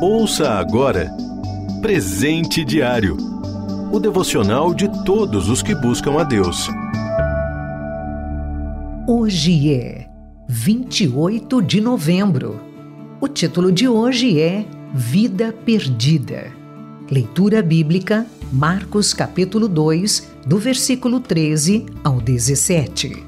Ouça agora Presente Diário o devocional de todos os que buscam a Deus. Hoje é 28 de novembro. O título de hoje é Vida Perdida. Leitura bíblica, Marcos capítulo 2, do versículo 13 ao 17.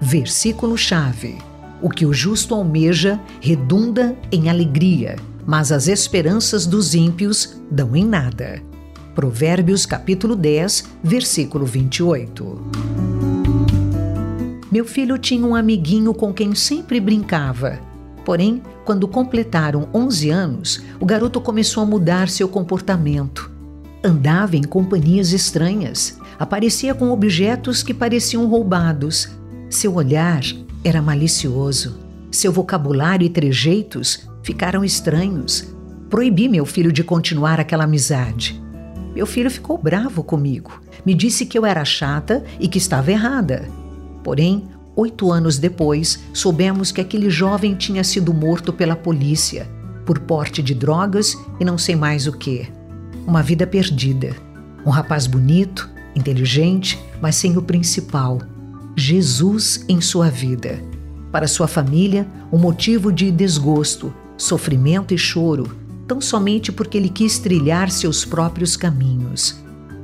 Versículo-chave: O que o justo almeja redunda em alegria, mas as esperanças dos ímpios dão em nada. Provérbios capítulo 10, versículo 28. Meu filho tinha um amiguinho com quem sempre brincava. Porém, quando completaram 11 anos, o garoto começou a mudar seu comportamento. Andava em companhias estranhas, aparecia com objetos que pareciam roubados. Seu olhar era malicioso. Seu vocabulário e trejeitos ficaram estranhos. Proibi meu filho de continuar aquela amizade. Meu filho ficou bravo comigo. Me disse que eu era chata e que estava errada. Porém, oito anos depois, soubemos que aquele jovem tinha sido morto pela polícia por porte de drogas e não sei mais o que. Uma vida perdida. Um rapaz bonito, inteligente, mas sem o principal: Jesus em sua vida. Para sua família, um motivo de desgosto, sofrimento e choro, tão somente porque ele quis trilhar seus próprios caminhos.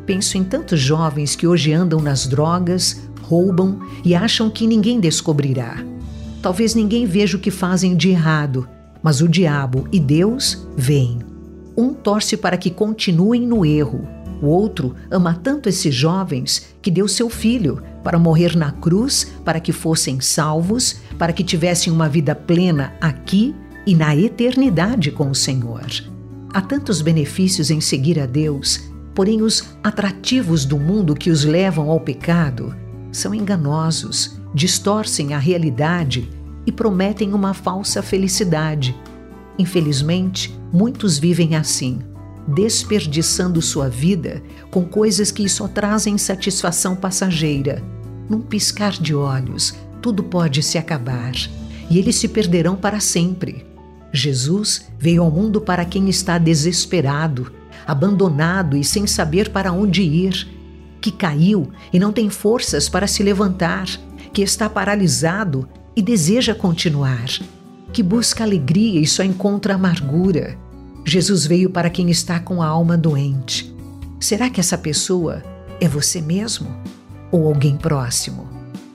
Penso em tantos jovens que hoje andam nas drogas, roubam e acham que ninguém descobrirá. Talvez ninguém veja o que fazem de errado, mas o diabo e Deus veem. Um torce para que continuem no erro, o outro ama tanto esses jovens que deu seu filho para morrer na cruz para que fossem salvos, para que tivessem uma vida plena aqui e na eternidade com o Senhor. Há tantos benefícios em seguir a Deus, porém os atrativos do mundo que os levam ao pecado são enganosos, distorcem a realidade e prometem uma falsa felicidade. Infelizmente, muitos vivem assim, desperdiçando sua vida com coisas que só trazem satisfação passageira. Num piscar de olhos, tudo pode se acabar e eles se perderão para sempre. Jesus veio ao mundo para quem está desesperado, abandonado e sem saber para onde ir, que caiu e não tem forças para se levantar, que está paralisado e deseja continuar, que busca alegria e só encontra amargura. Jesus veio para quem está com a alma doente. Será que essa pessoa é você mesmo ou alguém próximo?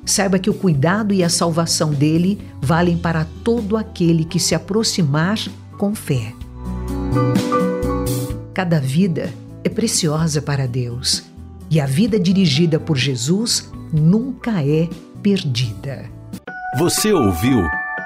Saiba que o cuidado e a salvação dele valem para todo aquele que se aproximar com fé. Cada vida é preciosa para Deus e a vida dirigida por Jesus nunca é perdida. Você ouviu